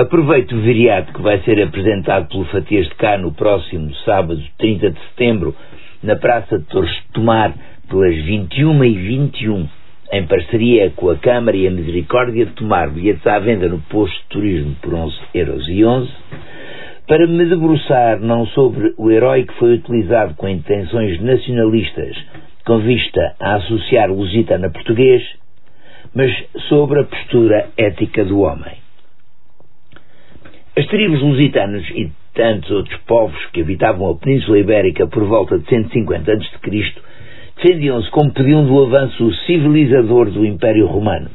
Aproveito o viriato que vai ser apresentado pelo Fatias de Cá no próximo sábado, 30 de setembro, na Praça de Torres de Tomar, pelas 21 e 21, em parceria com a Câmara e a Misericórdia de Tomar, bilhetes à venda no posto de turismo por 11 euros e 11, para me debruçar não sobre o herói que foi utilizado com intenções nacionalistas com vista a associar o lusitano a português, mas sobre a postura ética do homem. As tribos lusitanos e tantos outros povos que habitavam a Península Ibérica por volta de 150 a.C. defendiam-se como pediam do avanço civilizador do Império Romano.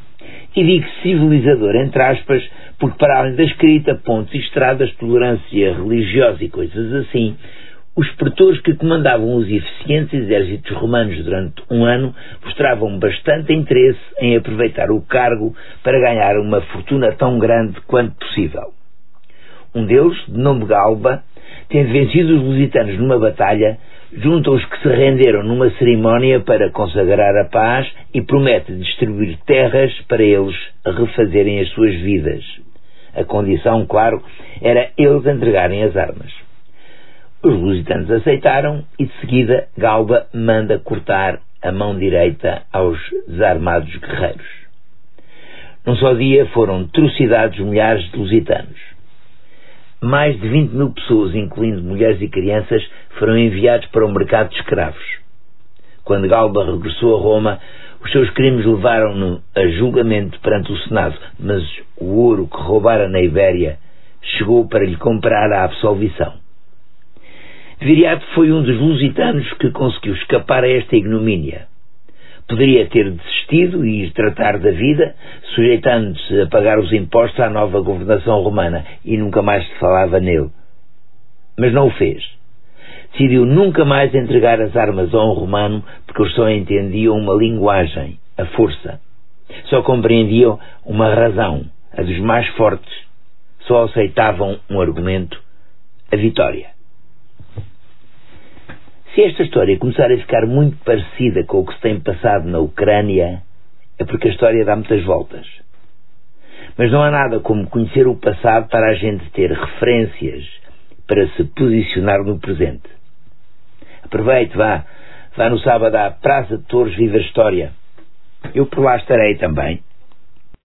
E digo civilizador, entre aspas, porque para além da escrita, pontos e estradas, tolerância religiosa e coisas assim, os pretores que comandavam os eficientes exércitos romanos durante um ano mostravam bastante interesse em aproveitar o cargo para ganhar uma fortuna tão grande quanto possível. Um deles, de nome Galba, tendo vencido os lusitanos numa batalha, junta os que se renderam numa cerimónia para consagrar a paz e promete distribuir terras para eles refazerem as suas vidas. A condição, claro, era eles entregarem as armas. Os lusitanos aceitaram e, de seguida, Galba manda cortar a mão direita aos desarmados guerreiros. Num só dia foram trucidados milhares de lusitanos mais de 20 mil pessoas, incluindo mulheres e crianças, foram enviados para o mercado de escravos. Quando Galba regressou a Roma, os seus crimes levaram-no a julgamento perante o Senado, mas o ouro que roubara na Ibéria chegou para lhe comprar a absolvição. Viriato foi um dos lusitanos que conseguiu escapar a esta ignomínia. Poderia ter desistido e ir tratar da vida, sujeitando-se a pagar os impostos à nova governação romana e nunca mais se falava nele. Mas não o fez. Decidiu nunca mais entregar as armas a um romano porque eles só entendiam uma linguagem, a força. Só compreendiam uma razão, a dos mais fortes. Só aceitavam um argumento, a vitória. Se esta história começar a ficar muito parecida com o que se tem passado na Ucrânia, é porque a história dá muitas voltas. Mas não há nada como conhecer o passado para a gente ter referências para se posicionar no presente. Aproveite, vá. Vá no sábado à Praça de Torres Viva História. Eu por lá estarei também.